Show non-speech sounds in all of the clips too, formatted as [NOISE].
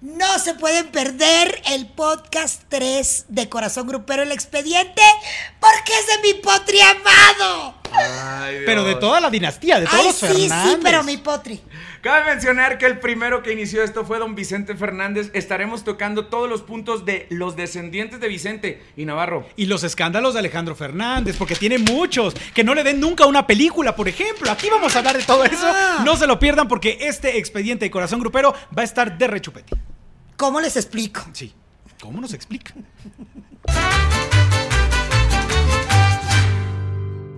No se pueden perder el podcast 3 de Corazón Grupero El Expediente porque es de mi potri amado. Ay, Pero de toda la dinastía, de todos Ay, los sí, Fernández. sí, pero mi potri. Cabe mencionar que el primero que inició esto fue don Vicente Fernández. Estaremos tocando todos los puntos de los descendientes de Vicente y Navarro. Y los escándalos de Alejandro Fernández, porque tiene muchos. Que no le den nunca una película, por ejemplo. Aquí vamos a hablar de todo eso. Ah. No se lo pierdan porque este expediente de Corazón Grupero va a estar de rechupete. ¿Cómo les explico? Sí. ¿Cómo nos explica?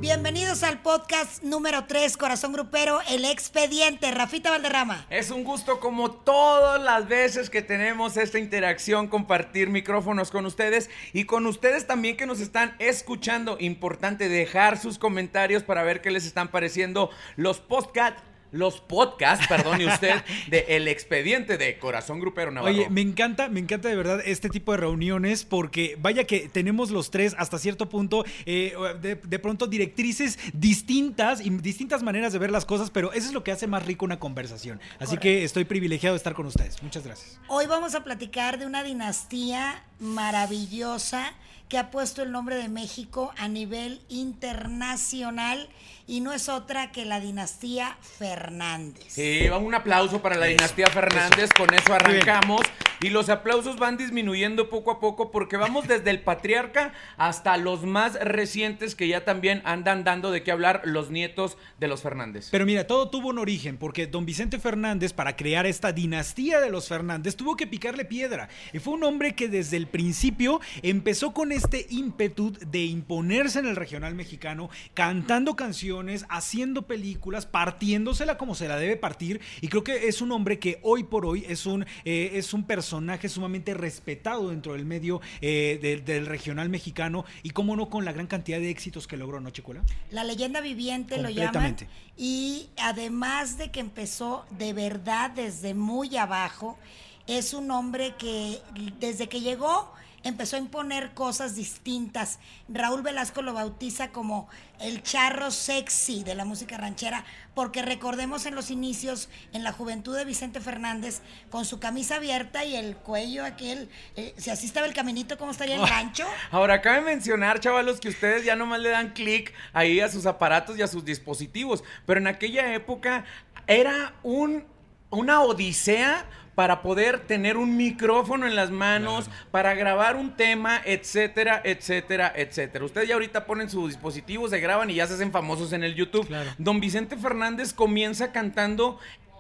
Bienvenidos al podcast número 3, Corazón Grupero El Expediente. Rafita Valderrama. Es un gusto como todas las veces que tenemos esta interacción, compartir micrófonos con ustedes y con ustedes también que nos están escuchando. Importante dejar sus comentarios para ver qué les están pareciendo los podcasts. Los podcasts, perdone usted, [LAUGHS] de El Expediente de Corazón Grupero Navarro. Oye, me encanta, me encanta de verdad este tipo de reuniones porque vaya que tenemos los tres hasta cierto punto eh, de, de pronto directrices distintas y distintas maneras de ver las cosas, pero eso es lo que hace más rico una conversación. Así que estoy privilegiado de estar con ustedes. Muchas gracias. Hoy vamos a platicar de una dinastía maravillosa que ha puesto el nombre de México a nivel internacional y no es otra que la dinastía Fernández. Sí, va un aplauso para la dinastía Fernández, con eso arrancamos. Y los aplausos van disminuyendo poco a poco porque vamos desde el patriarca hasta los más recientes que ya también andan dando de qué hablar los nietos de los Fernández. Pero mira, todo tuvo un origen, porque don Vicente Fernández, para crear esta dinastía de los Fernández, tuvo que picarle piedra. Y fue un hombre que desde el principio empezó con este ímpetu de imponerse en el regional mexicano, cantando canciones, haciendo películas, partiéndosela como se la debe partir. Y creo que es un hombre que hoy por hoy es un, eh, es un personaje sumamente respetado dentro del medio eh, del, del regional mexicano. Y cómo no con la gran cantidad de éxitos que logró, ¿no, Chicuela? La leyenda viviente lo llaman. Y además de que empezó de verdad desde muy abajo, es un hombre que desde que llegó empezó a imponer cosas distintas. Raúl Velasco lo bautiza como el charro sexy de la música ranchera, porque recordemos en los inicios, en la juventud de Vicente Fernández, con su camisa abierta y el cuello aquel, eh, si así estaba el caminito, ¿cómo estaría el [LAUGHS] rancho? Ahora, cabe mencionar, chavalos, que ustedes ya nomás le dan clic ahí a sus aparatos y a sus dispositivos. Pero en aquella época era un, una odisea para poder tener un micrófono en las manos, para grabar un tema, etcétera, etcétera, etcétera. Ustedes ya ahorita ponen sus dispositivos, se graban y ya se hacen famosos en el YouTube. Claro. Don Vicente Fernández comienza cantando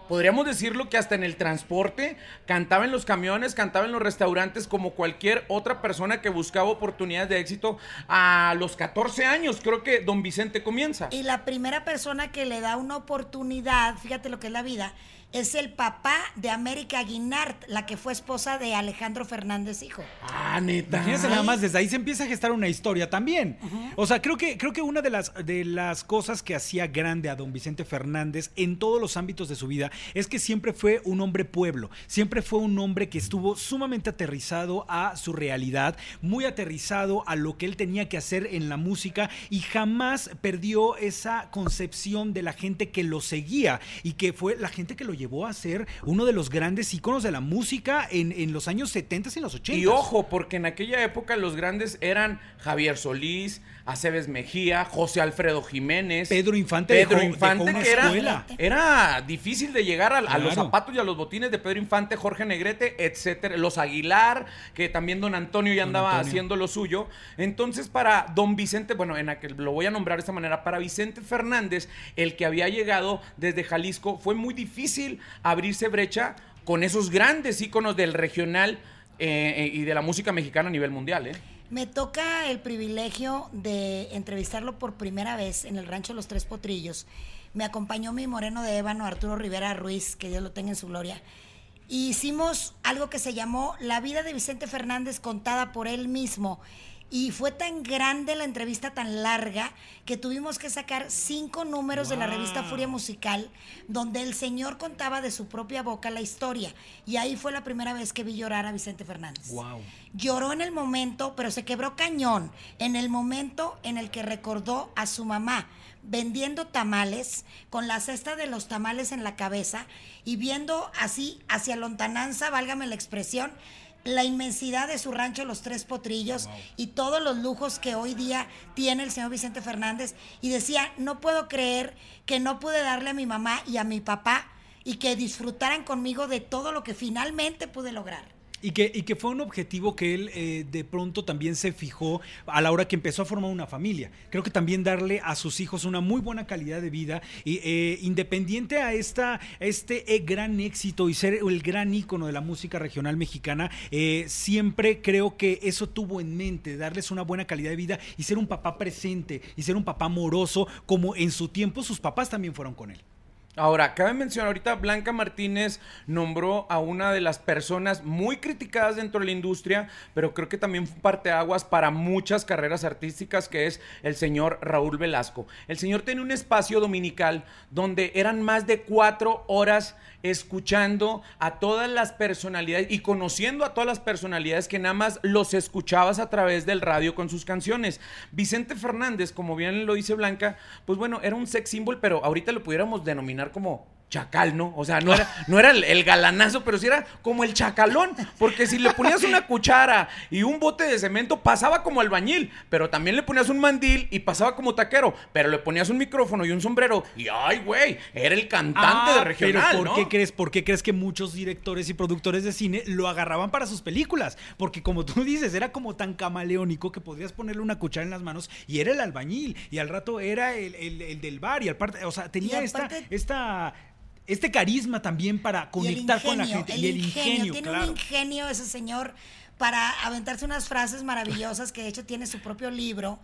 Podríamos decirlo que hasta en el transporte, cantaba en los camiones, cantaba en los restaurantes como cualquier otra persona que buscaba oportunidades de éxito a los 14 años. Creo que don Vicente comienza. Y la primera persona que le da una oportunidad, fíjate lo que es la vida, es el papá de América Guinart, la que fue esposa de Alejandro Fernández, hijo. Ah, neta. Imagínense nada más, desde ahí se empieza a gestar una historia también. O sea, creo que, creo que una de las, de las cosas que hacía grande a don Vicente Fernández en todos los ámbitos de su vida es que siempre fue un hombre pueblo, siempre fue un hombre que estuvo sumamente aterrizado a su realidad, muy aterrizado a lo que él tenía que hacer en la música y jamás perdió esa concepción de la gente que lo seguía y que fue la gente que lo llevó a ser uno de los grandes íconos de la música en, en los años 70 y los 80. Y ojo, porque en aquella época los grandes eran Javier Solís, Aceves Mejía, José Alfredo Jiménez, Pedro Infante Pedro dejó- Infante, dejó una que era, era difícil de llegar a, a los zapatos y a los botines de Pedro Infante, Jorge Negrete, etcétera. Los Aguilar, que también don Antonio ya Don andaba Antonio. haciendo lo suyo. Entonces, para don Vicente, bueno, en aquel, lo voy a nombrar de esta manera, para Vicente Fernández, el que había llegado desde Jalisco, fue muy difícil abrirse brecha con esos grandes íconos del regional eh, eh, y de la música mexicana a nivel mundial, ¿eh? Me toca el privilegio de entrevistarlo por primera vez en el rancho Los Tres Potrillos. Me acompañó mi moreno de ébano, Arturo Rivera Ruiz, que Dios lo tenga en su gloria. Y hicimos algo que se llamó La vida de Vicente Fernández contada por él mismo. Y fue tan grande la entrevista, tan larga, que tuvimos que sacar cinco números de la revista Furia Musical, donde el señor contaba de su propia boca la historia. Y ahí fue la primera vez que vi llorar a Vicente Fernández. Wow. Lloró en el momento, pero se quebró cañón, en el momento en el que recordó a su mamá vendiendo tamales, con la cesta de los tamales en la cabeza y viendo así hacia lontananza, válgame la expresión, la inmensidad de su rancho Los Tres Potrillos y todos los lujos que hoy día tiene el señor Vicente Fernández. Y decía, no puedo creer que no pude darle a mi mamá y a mi papá y que disfrutaran conmigo de todo lo que finalmente pude lograr. Y que, y que fue un objetivo que él eh, de pronto también se fijó a la hora que empezó a formar una familia. Creo que también darle a sus hijos una muy buena calidad de vida, y, eh, independiente a esta, este eh, gran éxito y ser el gran ícono de la música regional mexicana, siempre creo que eso tuvo en mente, darles una buena calidad de vida y ser un papá presente y ser un papá amoroso, como en su tiempo sus papás también fueron con él. Ahora, cabe mencionar ahorita, Blanca Martínez nombró a una de las personas muy criticadas dentro de la industria, pero creo que también fue parteaguas para muchas carreras artísticas, que es el señor Raúl Velasco. El señor tiene un espacio dominical donde eran más de cuatro horas escuchando a todas las personalidades y conociendo a todas las personalidades que nada más los escuchabas a través del radio con sus canciones. Vicente Fernández, como bien lo dice Blanca, pues bueno, era un sex symbol, pero ahorita lo pudiéramos denominar como chacal, ¿no? O sea, no era, no era el, el galanazo, pero sí era como el chacalón, porque si le ponías una cuchara y un bote de cemento, pasaba como albañil, pero también le ponías un mandil y pasaba como taquero, pero le ponías un micrófono y un sombrero y ¡ay, güey! Era el cantante de regional, Ah, pero ¿por ¿no? qué crees? ¿Por qué crees que muchos directores y productores de cine lo agarraban para sus películas? Porque como tú dices, era como tan camaleónico que podrías ponerle una cuchara en las manos y era el albañil y al rato era el, el- el del bar y al parte, o sea, tenía Y esta, aparte- esta este carisma también para el conectar con la ingenio, gente y el ingenio, tiene claro. un ingenio ese señor para aventarse unas frases maravillosas que de hecho tiene su propio libro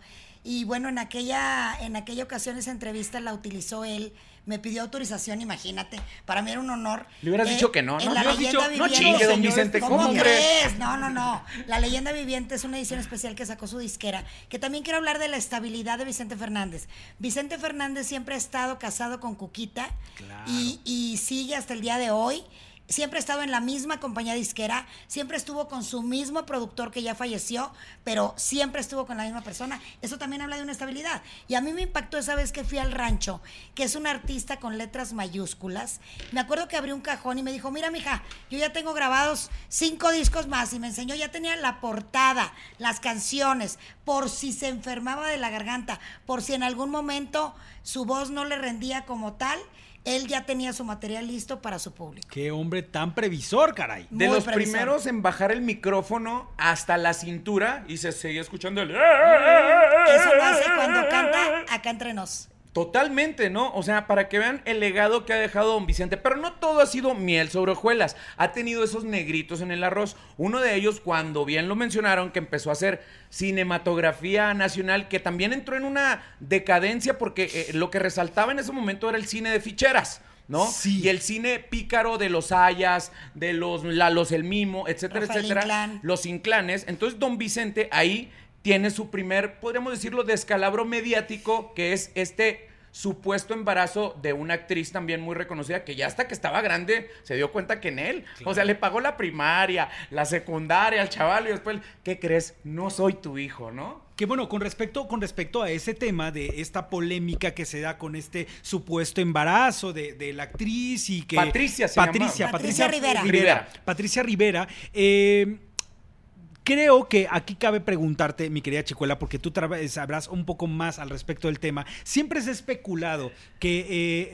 y bueno en aquella en aquella ocasión esa entrevista la utilizó él me pidió autorización imagínate para mí era un honor Eh, Le hubieras dicho que no, en ¿no? la Le hubieras leyenda dicho, no viviente- chingue, don Vicente, ¿Cómo, ¿cómo, crees? No, no, no. La leyenda viviente es una edición especial que sacó su disquera. Que también quiero hablar de la estabilidad de Vicente Fernández. Vicente Fernández siempre ha estado casado con Cuquita Claro. y, y sigue hasta el día de hoy. Siempre ha estado en la misma compañía disquera, siempre estuvo con su mismo productor que ya falleció, pero siempre estuvo con la misma persona. Eso también habla de una estabilidad. Y a mí me impactó esa vez que fui al rancho, que es un artista con letras mayúsculas. Me acuerdo que abrió un cajón y me dijo, mira, mija, yo ya tengo grabados cinco discos más. Y me enseñó, ya tenía la portada, las canciones, por si se enfermaba de la garganta, por si en algún momento su voz no le rendía como tal. Él ya tenía su material listo para su público. Qué hombre tan previsor, caray. De los previsor. primeros en bajar el micrófono hasta la cintura y se seguía escuchando el... Eso lo hace cuando canta acá entre nos. Totalmente, ¿no? O sea, para que vean el legado que ha dejado don Vicente. Pero no todo ha sido miel sobre hojuelas. Ha tenido esos negritos en el arroz. Uno de ellos, cuando bien lo mencionaron, que empezó a hacer cinematografía nacional, que también entró en una decadencia porque eh, lo que resaltaba en ese momento era el cine de ficheras. ¿No? Sí. Y el cine pícaro de los Ayas, de los Lalos el Mimo, etcétera, Rafael etcétera. Inclán. Los inclanes. Entonces, don Vicente ahí tiene su primer, podríamos decirlo, descalabro mediático, que es este supuesto embarazo de una actriz también muy reconocida que ya hasta que estaba grande se dio cuenta que en él, o sea, le pagó la primaria, la secundaria al chaval y después, ¿qué crees? No soy tu hijo, ¿no? Que bueno, con respecto, con respecto a ese tema de esta polémica que se da con este supuesto embarazo de, de la actriz y que. Patricia se Patricia, llama. Patricia Rivera. Rivera. Patricia Rivera. eh, Creo que aquí cabe preguntarte, mi querida Chicuela, porque tú tra- sabrás un poco más al respecto del tema. Siempre se ha especulado que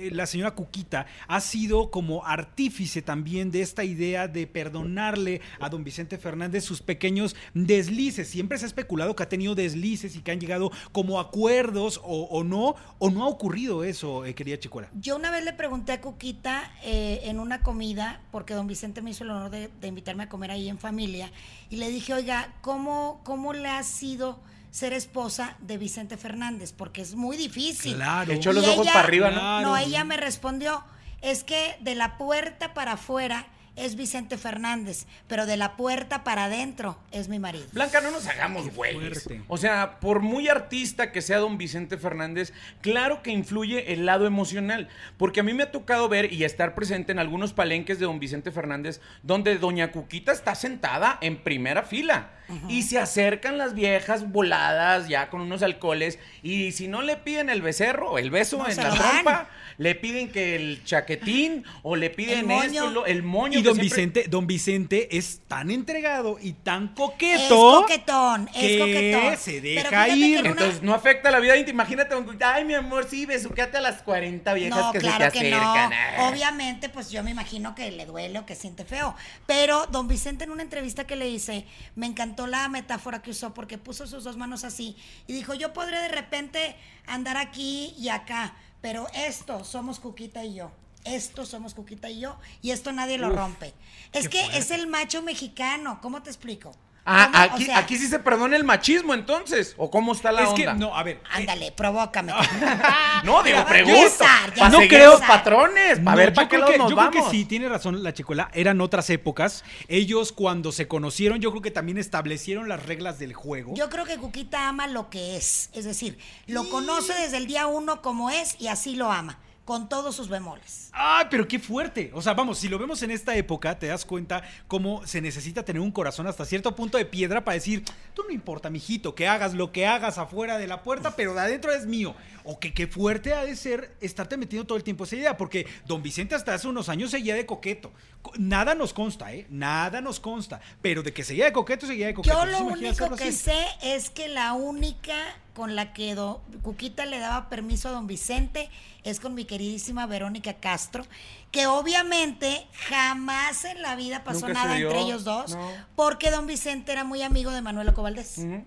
eh, la señora Cuquita ha sido como artífice también de esta idea de perdonarle a don Vicente Fernández sus pequeños deslices. Siempre se ha especulado que ha tenido deslices y que han llegado como acuerdos o, no, o no ha ocurrido eso, eh, querida Chicuela. Yo una vez le pregunté a Cuquita eh, en una comida, porque don Vicente me hizo el honor de, de invitarme a comer ahí en familia, y le dije, oiga, ¿cómo, ¿cómo le ha sido ser esposa de Vicente Fernández? Porque es muy difícil. Claro. Echó los ojos ella- para arriba, ¿no? Claro. No, ella me respondió, es que de la puerta para afuera es Vicente Fernández, pero de la puerta para adentro es mi marido. Blanca, no nos hagamos güeyes. O sea, por muy artista que sea don Vicente Fernández, claro que influye el lado emocional. Porque a mí me ha tocado ver y estar presente en algunos palenques de don Vicente Fernández, donde doña Cuquita está sentada en primera fila. Y se acercan las viejas voladas ya con unos alcoholes. Y si no le piden el becerro, el beso No en la trompa, le piden que el chaquetín o le piden moño. esto, el moño. Y que don siempre- Vicente, don Vicente es tan entregado y tan Es coqueto. coquetón, es que coquetón. se deja ir. una- Entonces no afecta la vida íntima. Imagínate, don Cuquita, ay, mi amor, sí, besuqueate a las 40 viejas No, que claro se te que acercan. no. Ah. Obviamente, pues yo me imagino que le duele o que siente feo. Pero don Vicente en una entrevista que le hice, me encantó la metáfora que usó porque puso sus dos manos así y dijo, yo podré de repente andar aquí y acá, pero esto somos Cuquita y yo. Esto somos Cuquita y yo y esto nadie lo rompe. Es que es el macho mexicano, ¿cómo te explico? Ah, ¿Cómo? O aquí, sea, aquí sí se perdona el machismo, entonces. ¿O cómo está la es onda? que, no, a ver. eh, Ándale, provócame. [LAUGHS] No, digo, [LAUGHS] pregunto. Para seguir creo- patrones. Para No, ver yo para qué creo lado que- nos yo creo vamos. que sí, tiene razón la chicuela. Eran otras épocas. Ellos cuando se conocieron, yo creo que también establecieron las reglas del juego. Yo creo que Cuquita ama lo que es, es decir, lo conoce desde el día uno como es y así lo ama, con todos sus bemoles. ¡Ay, pero qué fuerte! O sea, vamos, si lo vemos en esta época, te das cuenta cómo se necesita tener un corazón hasta cierto punto de piedra para decir, tú no importa, mijito, que hagas lo que hagas afuera de la puerta, pero de adentro es mío. O que qué fuerte ha de ser estarte metiendo todo el tiempo esa idea, porque don Vicente hasta hace unos años seguía de coqueto. Co- Nada nos consta, ¿eh? Nada nos consta. Pero de que seguía de coqueto, seguía de coqueto. Yo lo único que así. sé es que la única con la que do- Cuquita le daba permiso a don Vicente es con mi queridísima Verónica Castro, que obviamente jamás en la vida pasó Nunca nada entre ellos dos, no. porque don Vicente era muy amigo de Manuel Ocovaldés. Ujú.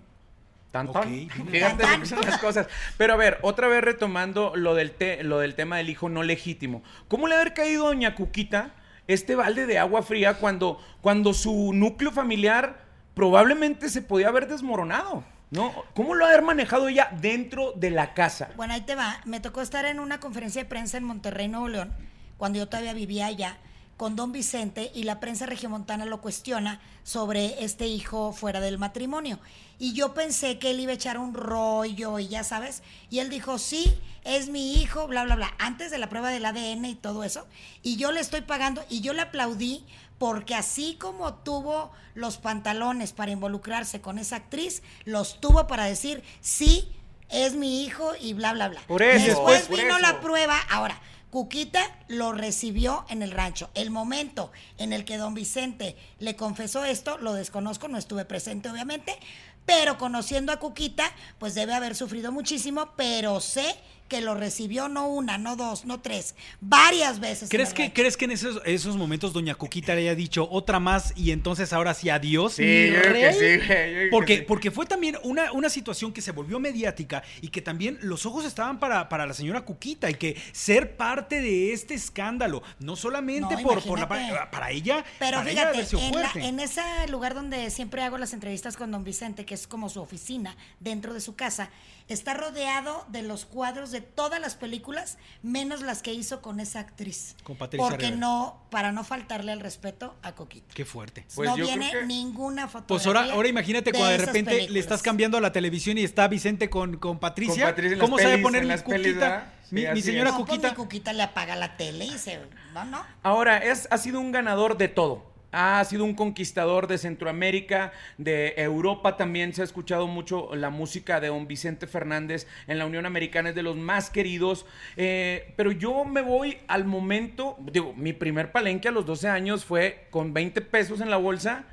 Tan, Ok, tan. bien. Fíjate las cosas. Pero a ver, otra vez retomando lo del, te- lo del tema del hijo no legítimo. ¿Cómo le haber caído a doña Cuquita este balde de agua fría cuando, cuando su núcleo familiar probablemente se podía haber desmoronado? ¿No? ¿Cómo lo ha manejado ella dentro de la casa? Bueno, ahí te va. Me tocó estar en una conferencia de prensa en Monterrey, Nuevo León, cuando yo todavía vivía allá, con don Vicente y la prensa regiomontana lo cuestiona sobre este hijo fuera del matrimonio. Y yo pensé que él iba a echar un rollo y ya sabes. Y él dijo, sí, es mi hijo, bla, bla, bla, antes de la prueba del ADN y todo eso. Y yo le estoy pagando y yo le aplaudí porque así como tuvo los pantalones para involucrarse con esa actriz, los tuvo para decir, sí, es mi hijo y bla, bla, bla. Por eso, Después por vino eso. la prueba. Ahora, Cuquita lo recibió en el rancho. El momento en el que don Vicente le confesó esto, lo desconozco, no estuve presente obviamente, pero conociendo a Cuquita, pues debe haber sufrido muchísimo, pero sé que lo recibió no una, no dos, no tres, varias veces. ¿Crees que, rancho. ¿Crees que en esos, esos momentos doña Cuquita le haya dicho otra más y entonces ahora sí adiós? Sí, yo creo que sí, yo creo Porque, sí. porque fue también una, una situación que se volvió mediática y que también los ojos estaban para, para la señora Cuquita y que ser parte de este escándalo, no solamente No, por, por la para, ella, Pero para fíjate, en, la- fuerte. en ese lugar donde siempre hago las entrevistas con don Vicente, que es como su oficina dentro de su casa, está rodeado de los cuadros de todas las películas, menos las que hizo con esa actriz. Con Patricia Porque Rivera. no, para no faltarle el respeto a Coquita. Qué fuerte. Pues no yo viene creo que- ninguna foto. Pues ahora, ahora imagínate cuando de repente le estás cambiando a la televisión y está Vicente con, con Patricia. Con Patricia en las ¿Cómo sabe pelis, poner en mi. Cuquita? Sí, mi, señora no, pues, mi Cuquita le apaga la tele y se... No, no. Ahora, es, ha sido un ganador de todo. Ha sido un conquistador de Centroamérica, de Europa también. Se ha escuchado mucho la música de don Vicente Fernández en la Unión Americana, es de los más queridos. Eh, pero yo me voy al momento, digo, mi primer palenque a los 12 años fue con 20 pesos en la bolsa.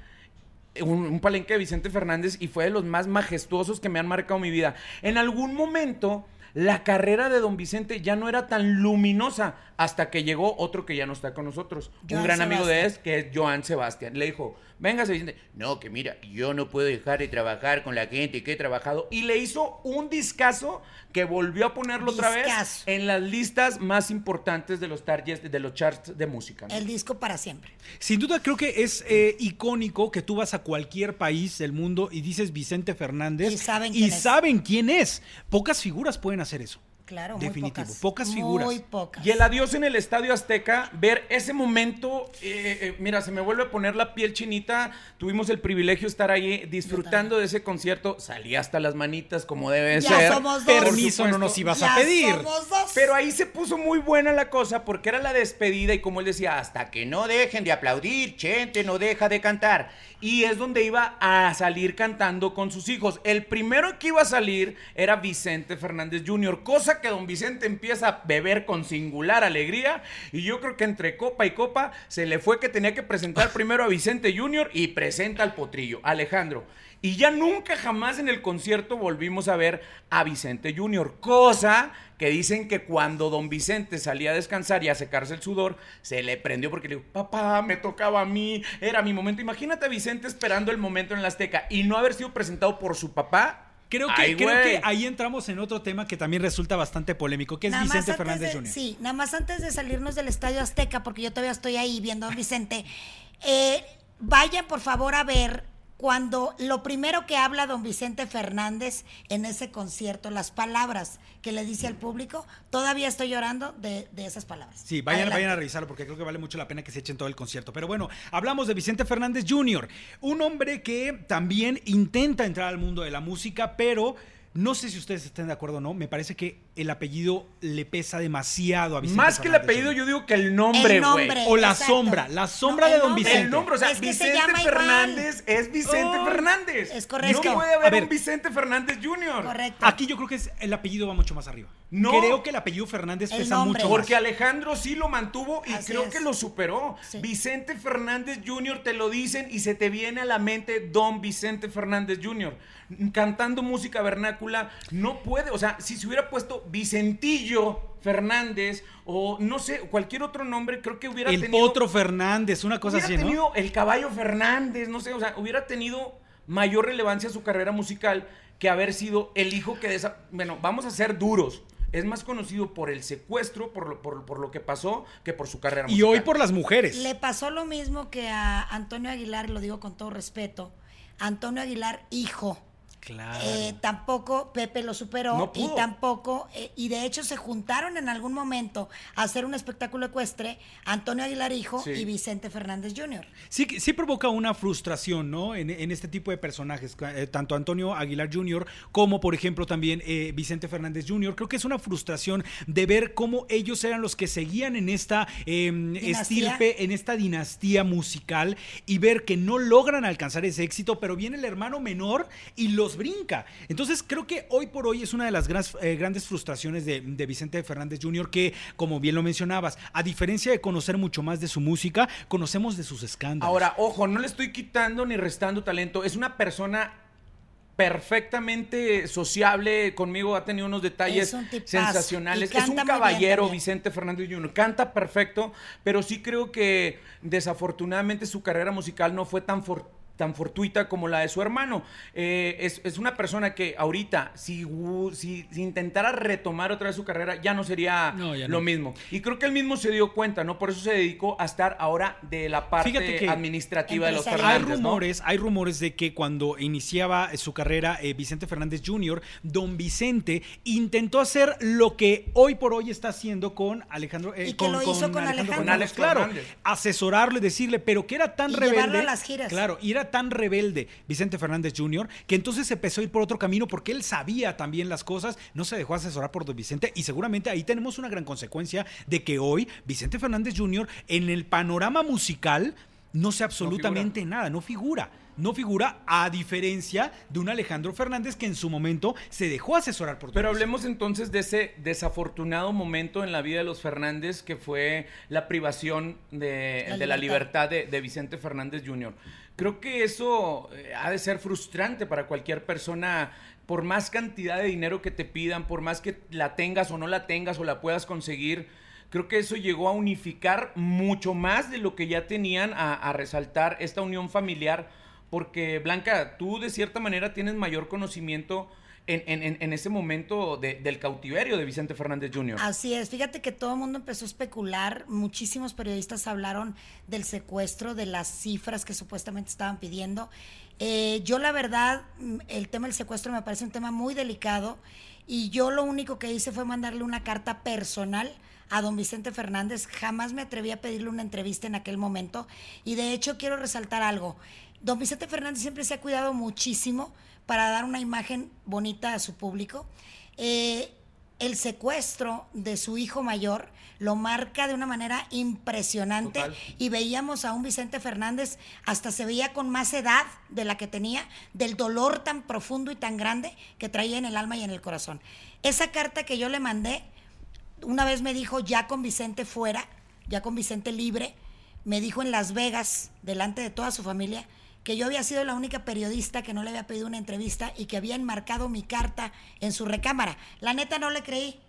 Un, un palenque de Vicente Fernández y fue de los más majestuosos que me han marcado mi vida. En algún momento, la carrera de don Vicente ya no era tan luminosa hasta que llegó otro que ya no está con nosotros. Joan un gran amigo de él, que es Joan Sebastián. Le dijo, véngase Vicente. No, que mira, yo no puedo dejar de trabajar con la gente que he trabajado. Y le hizo un discazo que volvió a ponerlo otra vez en las listas más importantes de los, targets, de los charts de música. ¿no? El disco para siempre. Sin duda creo que es eh, icónico que tú vas a cualquier país del mundo y dices Vicente Fernández Y saben y quién es. saben quién es. Pocas figuras pueden hacer eso. Claro, muy Definitivo. pocas. Pocas figuras. Muy pocas. Y el adiós en el Estadio Azteca, ver ese momento, eh, eh, mira, se me vuelve a poner la piel chinita. Tuvimos el privilegio de estar ahí disfrutando de ese concierto. Salí hasta las manitas como debe Ya ser. somos dos. Permiso, no nos ibas Ya a pedir. somos dos. Pero ahí se puso muy buena la cosa porque era la despedida y como él decía, hasta que no dejen de aplaudir, Chente no deja de cantar. Y es donde iba a salir cantando con sus hijos. El primero que iba a salir era Vicente Fernández Jr., cosa que don Vicente empieza a beber con singular alegría y yo creo que entre copa y copa se le fue que tenía que presentar [LAUGHS] primero a Vicente Jr. y presenta al potrillo, Alejandro. Y ya nunca jamás en el concierto volvimos a ver a Vicente Jr., cosa que dicen que cuando don Vicente salía a descansar y a secarse el sudor, se le prendió porque le dijo, papá, me tocaba a mí, era mi momento. Imagínate a Vicente esperando el momento en la Azteca y no haber sido presentado por su papá. Creo que, Ay, creo que ahí entramos en otro tema que también resulta bastante polémico, que es Nada Vicente Fernández de- Jr. Sí, nada más antes de salirnos del Estadio Azteca, porque yo todavía estoy ahí viendo a Vicente, eh, vayan por favor a ver cuando lo primero que habla don Vicente Fernández en ese concierto, las palabras que le dice al público, todavía estoy llorando de, de esas palabras. Sí, vayan, Adelante. vayan a revisarlo porque creo que vale mucho la pena que se echen todo el concierto. Pero bueno, hablamos de Vicente Fernández Jr., un hombre que también intenta entrar al mundo de la música, pero no sé si ustedes estén de acuerdo o no, me parece que el apellido le pesa demasiado a Vicente Más que el Fernández apellido, Jr. yo digo que el nombre, El güey. nombre. O la exacto. sombra, la sombra No, de el don nombre. Vicente. El nombre, o sea, Es que se Vicente llama igual. Fernández es Vicente Oh, Fernández. es correcto. No puede A haber ver. un Vicente Fernández Jr. Correcto. Aquí yo creo que es- el apellido va mucho más arriba. No. Creo que el apellido Fernández El pesa nombre. mucho Porque más. Alejandro sí lo mantuvo y Así creo es. que lo superó. Sí. Vicente Fernández Jr. te lo dicen y se te viene a la mente Don Vicente Fernández Jr. Cantando música vernácula no puede, o sea, si se hubiera puesto Vicentillo Fernández o no sé, cualquier otro nombre, creo que hubiera El tenido Potro Fernández, una cosa hubiera así, ¿no? tenido el caballo Fernández, no sé, o sea, hubiera tenido mayor relevancia su carrera musical que haber sido el hijo que desa- bueno, vamos a ser duros. Es más conocido por el secuestro, por lo, por, por lo que pasó, que por su carrera Y musical. hoy por las mujeres. Le pasó lo mismo que a Antonio Aguilar, lo digo con todo respeto. Antonio Aguilar, hijo. Claro. Eh, tampoco Pepe lo superó No y tampoco, eh, y de hecho se juntaron en algún momento a hacer un espectáculo ecuestre Antonio Aguilar hijo Sí. y Vicente Fernández Jr. Sí, sí provoca una frustración, ¿no? En, en este tipo de personajes, eh, tanto Antonio Aguilar Jr. como, por ejemplo, también eh, Vicente Fernández Jr. Creo que es una frustración de ver cómo ellos eran los que seguían en esta Dinastía. estirpe, en esta dinastía musical y ver que no logran alcanzar ese éxito, pero viene el hermano menor y los brinca. Entonces, creo que hoy por hoy es una de las eh, grandes frustraciones de, de Vicente Fernández Jr. que, como bien lo mencionabas, a diferencia de conocer mucho más de su música, conocemos de sus escándalos. Ahora, ojo, no le estoy quitando ni restando talento. Es una persona perfectamente sociable conmigo, ha tenido unos detalles Es un tipazo. sensacionales. Es un bien caballero. Vicente Fernández Jr. Canta perfecto, pero sí creo que desafortunadamente su carrera musical no fue tan tan fortuita como la de su hermano. Eh, es, es una persona que ahorita, si, si, si intentara retomar otra vez su carrera, ya no sería No, ya lo no. mismo. Y creo que él mismo se dio cuenta, ¿no? Por eso se dedicó a estar ahora de la parte que administrativa de los. Hay Fernández, ¿no? rumores, hay rumores de que cuando iniciaba su carrera eh, Vicente Fernández Jr., don Vicente intentó hacer lo que hoy por hoy está haciendo con Alejandro. eh, Y que lo hizo con Alejandro. Con Alex claro, Fernández. asesorarlo y decirle, pero que era tan Y rebelde. llevarlo a las giras. Claro, y era tan rebelde Vicente Fernández Jr., que entonces se empezó a ir por otro camino porque él sabía también las cosas, no se dejó asesorar por don Vicente y seguramente ahí tenemos una gran consecuencia de que hoy Vicente Fernández Jr. en el panorama musical no sé absolutamente nada, no figura. No figura a diferencia de un Alejandro Fernández que en su momento se dejó asesorar por Pero hablemos entonces de ese desafortunado momento en la vida de los Fernández, que fue la privación de, La de la libertad. de, de Vicente Fernández Jr. Creo que eso eh, ha de ser frustrante para cualquier persona, por más cantidad de dinero que te pidan, por más que la tengas o no la tengas o la puedas conseguir. Creo que eso llegó a unificar mucho más de lo que ya tenían a, a resaltar esta unión familiar, porque Blanca, tú de cierta manera tienes mayor conocimiento en, en- en- ese momento de- del cautiverio de Vicente Fernández Jr. Así es, fíjate que todo el mundo empezó a especular, muchísimos periodistas hablaron del secuestro, de las cifras que supuestamente estaban pidiendo. Eh, yo la verdad, mm, el tema del secuestro me parece un tema muy delicado y yo lo único que hice fue mandarle una carta personal a don Vicente Fernández. Jamás me atreví a pedirle una entrevista en aquel momento. Y de hecho quiero resaltar algo. Don Vicente Fernández siempre se ha cuidado muchísimo para dar una imagen bonita a su público. Eh, el secuestro de su hijo mayor lo marca de una manera impresionante Total. y veíamos a un Vicente Fernández hasta se veía con más edad de la que tenía, del dolor tan profundo y tan grande que traía en el alma y en el corazón. Esa carta que yo le mandé, una vez me dijo ya con Vicente fuera, ya con Vicente libre, me dijo en Las Vegas, delante de toda su familia, que yo había sido la única periodista que no le había pedido una entrevista y que había enmarcado mi carta en su recámara. La neta no le creí.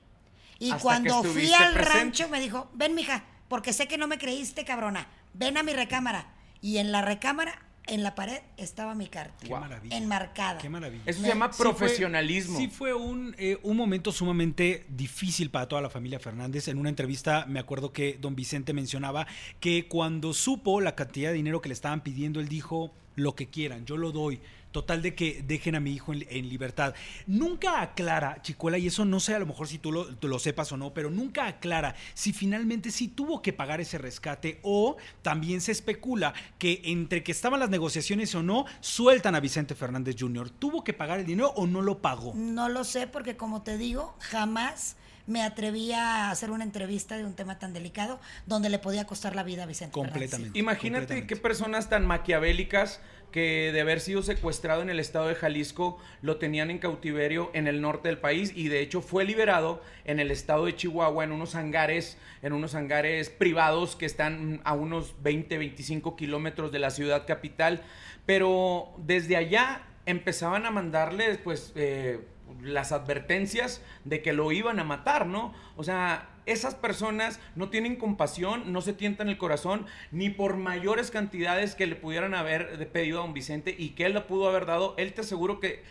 Y Hasta cuando fui al presente. rancho me dijo, ven mija, porque sé que no me creíste, cabrona, ven a mi recámara. Y en la recámara, en la pared, estaba mi carta. Qué maravilla. Enmarcada. Qué maravilla. Eso se llama Sí fue- profesionalismo. Sí fue un, eh, un momento sumamente difícil para toda la familia Fernández. En una entrevista me acuerdo que don Vicente mencionaba que cuando supo la cantidad de dinero que le estaban pidiendo, él dijo, lo que quieran, yo lo doy. Total de que dejen a mi hijo en, en libertad. Nunca aclara, Chicuela, y eso no sé a lo mejor si tú lo, tú lo sepas o no, pero nunca aclara si finalmente sí tuvo que pagar ese rescate o también se especula que entre que estaban las negociaciones o no, sueltan a Vicente Fernández Jr. ¿Tuvo que pagar el dinero o no lo pagó? No lo sé porque como te digo, jamás me atreví a hacer una entrevista de un tema tan delicado donde le podía costar la vida a Vicente Fernández. Completamente. Imagínate completamente. qué personas tan maquiavélicas que de haber sido secuestrado en el estado de Jalisco lo tenían en cautiverio en el norte del país y de hecho fue liberado en el estado de Chihuahua en unos hangares, en unos hangares privados que están a unos 20, 25 kilómetros de la ciudad capital, pero desde allá empezaban a mandarle pues eh, las advertencias de que lo iban a matar, ¿no? O sea, esas personas no tienen compasión, no se tientan el corazón, ni por mayores cantidades que le pudieran haber pedido a don Vicente y que él le pudo haber dado, él te aseguro que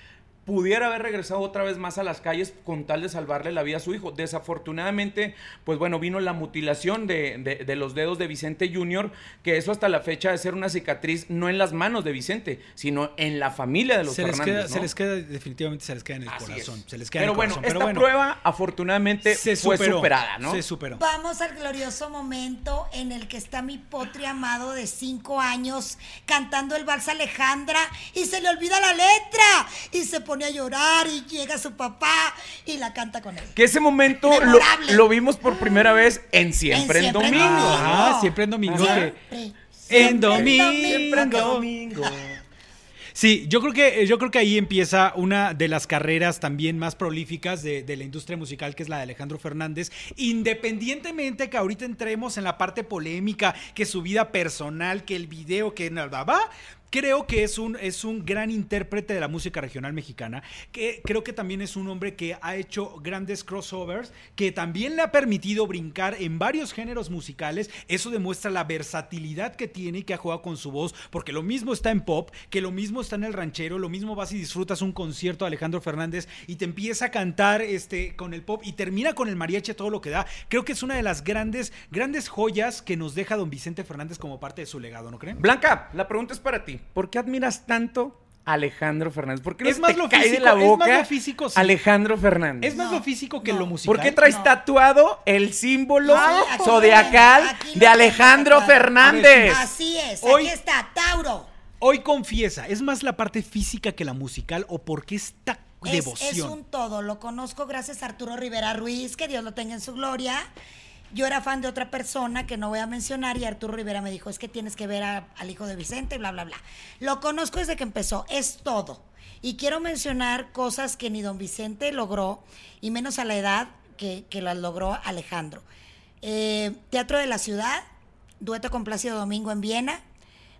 pudiera haber regresado otra vez más a las calles con tal de salvarle la vida a su hijo. Desafortunadamente, pues bueno, vino la mutilación de, de- de los dedos de Vicente Jr., que eso hasta la fecha de ser una cicatriz no en las manos de Vicente, sino en la familia de los se les, Fernández. queda, ¿no? se les queda, definitivamente se les queda en el Así corazón. es. Se les queda pero en el bueno, corazón. esta prueba afortunadamente se fue superó, superada, ¿no? Se superó. Vamos al glorioso momento en el que está mi potri amado de cinco años cantando el vals Alejandra y se le olvida la letra y se pone a llorar y llega su papá y la canta con él. Que ese momento lo, vimos por primera vez en Siempre en, Siempre en Domingo. Domingo. Ah, siempre en domingo. Ajá. que- Siempre, En domingo. Siempre en Domingo. [LAUGHS] Sí, yo creo que yo creo que ahí empieza una de las carreras también más prolíficas de, de la industria musical, que es la de Alejandro Fernández. Independientemente que ahorita entremos en la parte polémica, que su vida personal, que el video, que nada va. Creo que es un, es un gran intérprete de la música regional mexicana, que creo que también es un hombre que ha hecho grandes crossovers, que también le ha permitido brincar en varios géneros musicales. Eso demuestra la versatilidad que tiene y que ha jugado con su voz, porque lo mismo está en pop, que lo mismo está en el ranchero, lo mismo vas y disfrutas un concierto de Alejandro Fernández y te empieza a cantar este, con el pop y termina con el mariachi todo lo que da. Creo que es una de las grandes, grandes joyas que nos deja don Vicente Fernández como parte de su legado, ¿no creen? Blanca, la pregunta es para ti. ¿Por qué admiras tanto a Alejandro Fernández? ¿Por qué no Es se más te lo cae de físico, la es más boca lo físico, sí. Alejandro Fernández? Es más No, lo físico que no. lo musical. ¿Por qué traes No. tatuado el símbolo zodiacal de Alejandro. Fernández? Así es, Hoy- aquí está, Tauro. Hoy confiesa, ¿es más la parte física que la musical o por qué esta Es, devoción? es un todo, lo conozco gracias a Arturo Rivera Ruiz, que Dios lo tenga en su gloria. Yo era fan de otra persona que no voy a mencionar y Arturo Rivera me dijo, es que tienes que ver al hijo de Vicente, bla, bla, bla. Lo conozco desde que empezó, es todo. Y quiero mencionar cosas que ni don Vicente logró, y menos a la edad que, que las logró Alejandro. Eh, Teatro de la Ciudad, dueto con Plácido Domingo en Viena,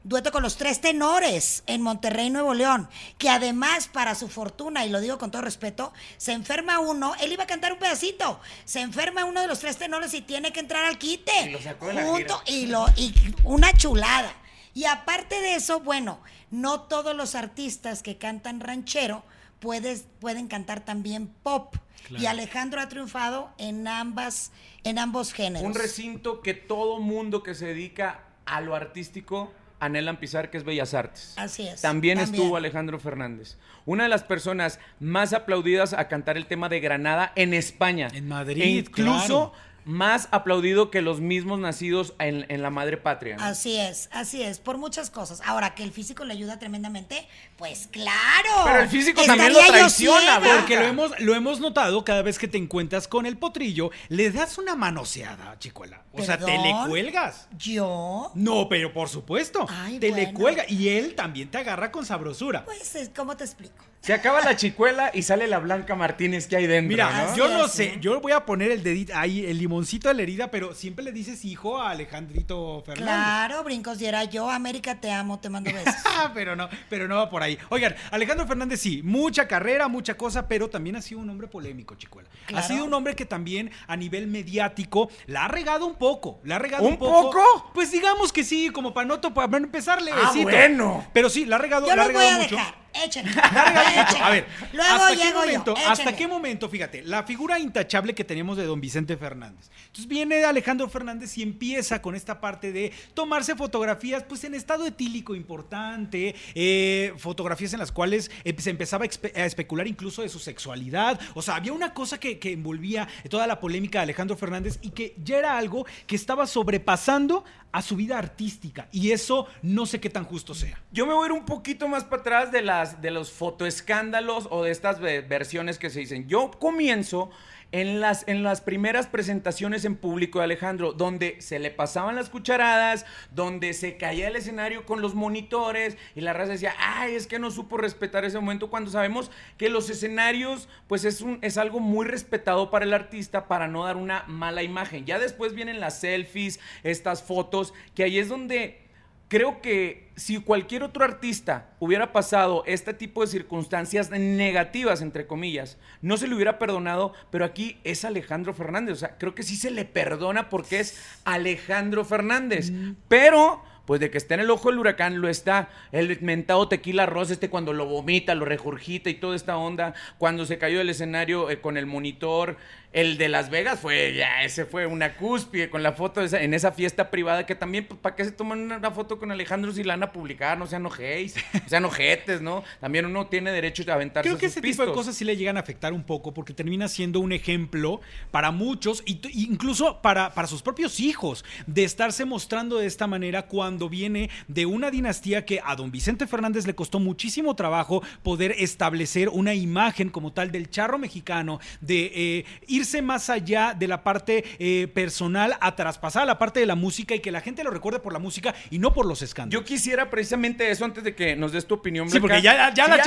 dueto con los tres tenores en Monterrey, Nuevo León, que además para su fortuna, y lo digo con todo respeto, se enferma uno, él iba a cantar un pedacito, se enferma uno de los tres tenores y tiene que entrar al quite. Y lo sacó de la Junto- gira. y, lo, y una chulada. Y aparte de eso, bueno, no todos los artistas que cantan ranchero puedes, pueden cantar también pop. Y Alejandro ha triunfado en ambas, en ambos géneros. Un recinto que todo mundo que se dedica a lo artístico anhelan pisar, que es Bellas Artes. Así es. También, estuvo Alejandro Fernández. Una de las personas más aplaudidas a cantar el tema de Granada en España. En Madrid. E incluso más aplaudido que los mismos nacidos en, la madre patria. Así es, así es, por muchas cosas. Ahora, que el físico le ayuda tremendamente, pues claro. Pero el físico también lo traiciona, porque lo hemos, lo hemos notado cada vez que te encuentras con el potrillo, le das una manoseada, chicuela. O sea, te le cuelgas. ¿Yo? No, pero por supuesto. te le cuelga. Y él también te agarra con sabrosura. Pues, ¿cómo te explico? Se acaba la chicuela y sale la Blanca Martínez que hay dentro. Mira, yo no sé, yo voy a poner el dedito ahí, el limoncito de la herida, pero siempre le dices hijo a Alejandrito Fernández. Claro, brincos y era yo, América, te amo, te mando besos. [LAUGHS] pero no, pero no va por ahí. Oigan, Alejandro Fernández sí, mucha carrera, mucha cosa, pero también ha sido un hombre polémico, chicuela. Ha sido un hombre que también a nivel mediático la ha regado un poco, la ha regado un, poco. Pues digamos que sí, como para no para empezarle. Ah, bueno. Pero sí, la ha regado, la ha regado voy a mucho. Dejar. Échenle. [LAUGHS] [LAUGHS] A ver, Luego ¿hasta llego qué momento, yo. ¿Hasta qué momento, fíjate, la figura intachable que tenemos de don Vicente Fernández? Entonces viene Alejandro Fernández y empieza con esta parte de tomarse fotografías, pues en estado etílico importante, eh, fotografías en las cuales eh, se empezaba a, especular incluso de su sexualidad. O sea, había una cosa que, que envolvía toda la polémica de Alejandro Fernández y que ya era algo que estaba sobrepasando a su vida artística. Y eso no sé qué tan justo sea. Yo me voy a ir un poquito más para atrás de, de los fotoescándalos o de estas versiones que se dicen. Yo comienzo en las, en las primeras presentaciones en público de Alejandro, donde se le pasaban las cucharadas, donde se caía el escenario con los monitores y la raza decía, ay, es que no supo respetar ese momento, cuando sabemos que los escenarios, pues es, un, es algo muy respetado para el artista para no dar una mala imagen. Ya después vienen las selfies, estas fotos, que ahí es donde creo que si cualquier otro artista hubiera pasado este tipo de circunstancias negativas, entre comillas, no se le hubiera perdonado, pero aquí es Alejandro Fernández. O sea, creo que sí se le perdona porque es Alejandro Fernández. Mm. Pero pues de que esté en el ojo del huracán lo está. El mentado tequila rosa, este cuando lo vomita, lo regurgita y toda esta onda. Cuando se cayó del escenario eh, con el monitor, el de Las Vegas fue, ya, ese fue una cúspide con la foto en esa fiesta privada que también, pues, ¿para qué se toman una, foto con Alejandro si la van a publicar? No sean ojéis, sean ojetes, ¿no? También uno tiene derecho a aventarse Creo que ese tipo de cosas sí le llegan a afectar un poco porque termina siendo un ejemplo para muchos, y incluso para, para sus propios hijos, de estarse mostrando de esta manera cuando viene de una dinastía que a don Vicente Fernández le costó muchísimo trabajo poder establecer una imagen como tal del charro mexicano, de eh, ir más allá de la parte eh, personal a traspasar a la parte de la música y que la gente lo recuerde por la música y no por los escándalos. Yo quisiera precisamente eso antes de que nos des tu opinión. Sí, porque ya, la chica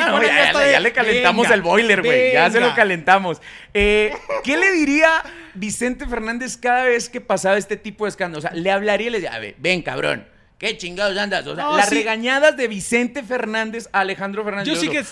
ya, le calentamos el boiler, güey. Ya se lo calentamos. Eh, ¿Qué le diría Vicente Fernández cada vez que pasaba este tipo de escándalos? O sea, le hablaría y le diría, a ver, ven, cabrón ¿Qué chingados andas? O sea, las regañadas de Vicente Fernández a Alejandro Fernández. Yo sí que.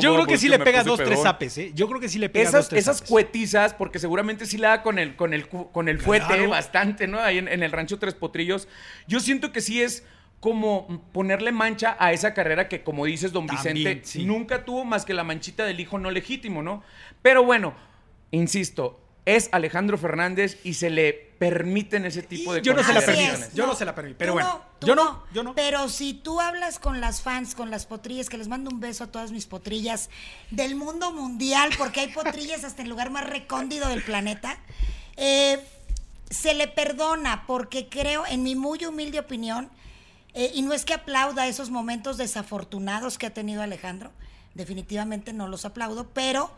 yo creo que sí le pega dos, tres zapes, ¿eh? Yo creo que sí le pega esas, dos, tres Esas cuetizas, porque seguramente sí le da con el, con el, con el fuete bastante, ¿no? Ahí en, el rancho Tres Potrillos. Yo siento que sí es como ponerle mancha a esa carrera que, como dices, don Vicente, nunca tuvo más que la manchita del hijo no legítimo, ¿no? Pero bueno, insisto, es Alejandro Fernández y se le permiten ese tipo de yo no se la permito, yo no, se la permito, pero bueno, yo no, yo no. Pero si tú hablas con las fans, con las potrillas, que les mando un beso a todas mis potrillas del mundo mundial, porque hay potrillas hasta el lugar más recóndido del planeta, eh, se le perdona porque creo, en mi muy humilde opinión, eh, y no es que aplauda esos momentos desafortunados que ha tenido Alejandro, definitivamente no los aplaudo, pero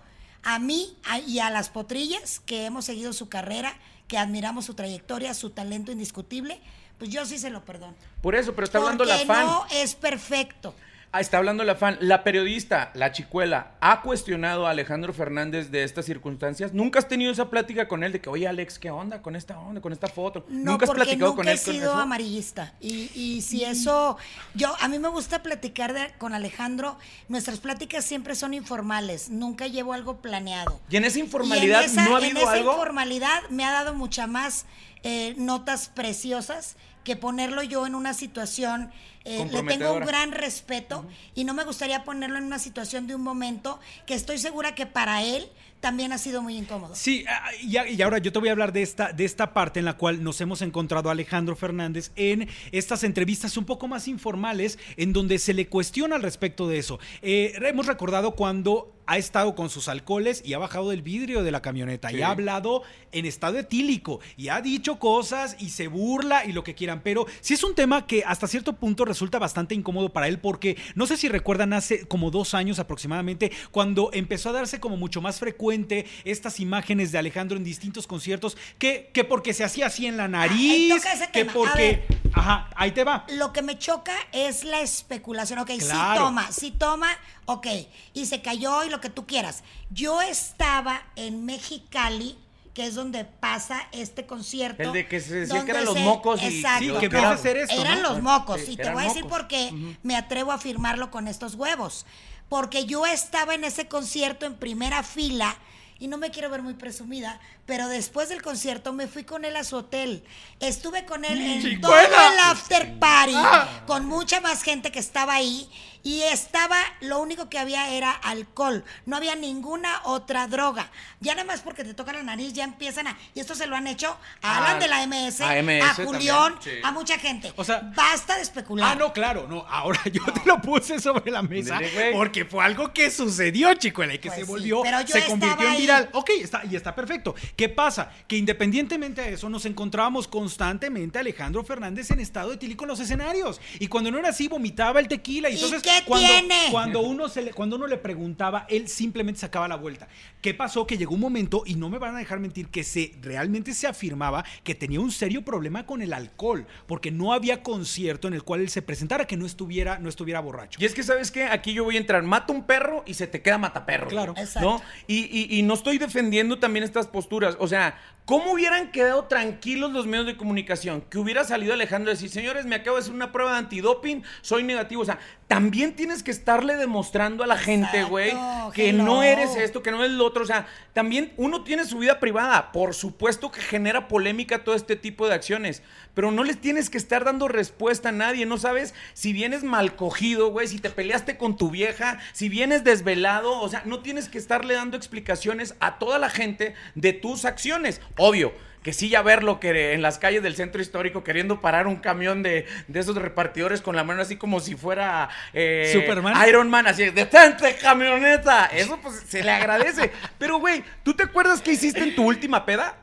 a mí y a las potrillas que hemos seguido su carrera, que admiramos su trayectoria, su talento indiscutible, pues yo sí se lo perdono. Por eso, pero está hablando la fan. no es perfecto. Ah, está hablando la fan. La periodista, la chicuela, ha cuestionado a Alejandro Fernández de estas circunstancias. ¿Nunca has tenido esa plática con él de que, oye, Alex, ¿qué onda con esta onda, con esta foto? ¿Nunca has platicado con él? Nunca he sido amarillista. Y, y, si eso. Yo, a mí me gusta platicar con Alejandro. Nuestras pláticas siempre son informales. Nunca llevo algo planeado. ¿Y en esa informalidad no ha habido algo? En esa informalidad me ha dado mucha más eh, notas preciosas que ponerlo yo en una situación eh, le tengo un gran respeto y no me gustaría ponerlo en una situación de un momento que estoy segura que para él también ha sido muy incómodo. Sí, ah, y, y ahora yo te voy a hablar de esta, de esta parte en la cual nos hemos encontrado a Alejandro Fernández en estas entrevistas un poco más informales, en donde se le cuestiona al respecto de eso. Eh, hemos recordado cuando ha estado con sus alcoholes y ha bajado del vidrio de la camioneta Sí. y ha hablado en estado etílico y ha dicho cosas y se burla y lo que quieran, pero sí es un tema que hasta cierto punto resulta bastante incómodo para él porque no sé si recuerdan hace como dos años aproximadamente cuando empezó a darse como mucho más frecuente estas imágenes de Alejandro en distintos conciertos que, que porque se hacía así en la ahí nariz, toca ese que tema. Porque... ver. Ajá, ahí te va. Lo que me choca es la especulación. Ok, sí Claro. toma, sí toma, ok. Y se cayó y lo que tú quieras. Yo estaba en Mexicali, que es donde pasa este concierto. El de que se decía que eran los se- mocos y- Exacto. Sí, que empieza a hacer esto, Eran ¿no? los mocos. Sí, y te voy a decir mocos. por qué me atrevo a afirmarlo con estos huevos. Porque yo estaba en ese concierto en primera fila. Y no me quiero ver muy presumida, pero después del concierto me fui con él a su hotel. Estuve con él en Chicuela. todo el after party, Ah. con mucha más gente que estaba ahí. Y estaba, lo único que había era alcohol. No había ninguna otra droga. Ya nada más porque te toca la nariz, ya empiezan a. Y esto se lo han hecho a Alan Ah, de la MS, a a, MS Julián, también, sí. a mucha gente. O sea- basta de especular. Ah, no, claro, no. Ahora [LAUGHS] yo te lo puse sobre la mesa porque fue algo que sucedió, chicuela, y que Pues se sí, volvió, pero yo se convirtió en ahí. viral. Ok, está, y está perfecto. ¿Qué pasa? Que independientemente de eso, nos encontrábamos constantemente a Alejandro Fernández en estado etílico en los escenarios. Y cuando no era así, vomitaba el tequila. Y ¿Y entonces, qué cuando, tiene? Cuando uno, se le, cuando uno le preguntaba, él simplemente sacaba la vuelta. ¿Qué pasó? Que llegó un momento, y no me van a dejar mentir, que se realmente se afirmaba que tenía un serio problema con el alcohol, porque no había concierto en el cual él se presentara que no estuviera, no estuviera borracho. Y es que, ¿sabes qué? Aquí yo voy a entrar. Mata un perro y se te queda mataperro. Claro. ¿No? Y, y- y no estoy defendiendo también estas posturas. O sea, ¿cómo hubieran quedado tranquilos los medios de comunicación? Que hubiera salido Alejandro y decir, señores, me acabo de hacer una prueba de antidoping, soy negativo. O sea, también tienes que estarle demostrando a la gente, güey, que hello. no eres esto, que no eres lo otro. O sea, también uno tiene su vida privada. Por supuesto que genera polémica todo este tipo de acciones. Pero no les tienes que estar dando respuesta a nadie. No sabes si vienes mal cogido, güey, si te peleaste con tu vieja, si vienes desvelado. O sea, no tienes que estarle dando explicaciones a toda la gente de tus acciones. Obvio. Que sí, ya verlo que en las calles del centro histórico queriendo parar un camión de, de esos repartidores con la mano así como si fuera eh, Superman. Iron Man, así, detente camioneta. Eso pues se le agradece. [LAUGHS] Pero, güey, ¿tú te acuerdas qué hiciste en tu última peda?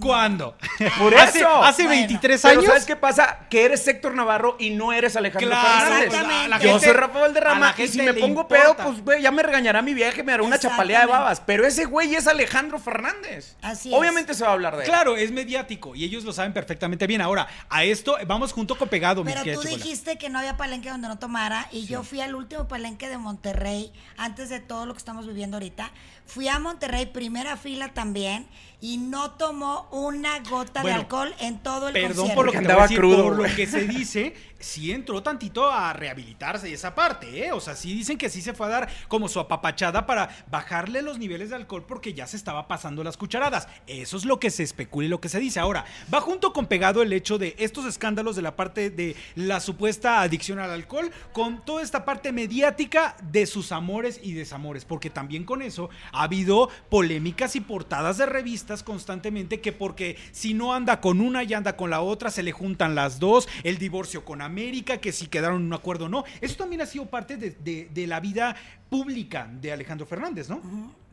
¿Cuándo? Por Hace, eso. hace Bueno. 23 Pero años. ¿sabes qué pasa? Que eres Héctor Navarro y no eres Alejandro Claro, Fernández. la- la Yo gente- soy Rafa a Valderrama la y si me pongo importa. pedo, pues güey, ya me regañará mi vieja, me hará una chapalea de babas. Pero ese güey es Alejandro Fernández. Así es. Obviamente se va a hablar de él. Claro, es mediático y ellos lo saben perfectamente bien. Ahora, a esto vamos junto con pegado, mi Pero querida tú dijiste que no había palenque donde no tomara y yo fui al último palenque de Monterrey antes de todo lo que estamos viviendo ahorita. Fui a Monterrey primera fila también y no tomó una gota de alcohol en todo el Perdón concierto. por lo que andaba decir, crudo, por lo que se dice, sí entró tantito a rehabilitarse esa parte, ¿eh? O sea, sí dicen que sí se fue a dar como su apapachada para bajarle los niveles de alcohol porque ya se estaba pasando las cucharadas. Eso es lo que se especula y lo que se dice. Ahora, va junto con pegado el hecho de estos escándalos de la parte de la supuesta adicción al alcohol con toda esta parte mediática de sus amores y desamores, porque también con eso ha habido polémicas y portadas de revistas constantemente que porque si no anda con una y anda con la otra, se le juntan las dos, el divorcio con América, que si quedaron en un acuerdo o no. Eso también ha sido parte de, de- de la vida pública de Alejandro Fernández, ¿no?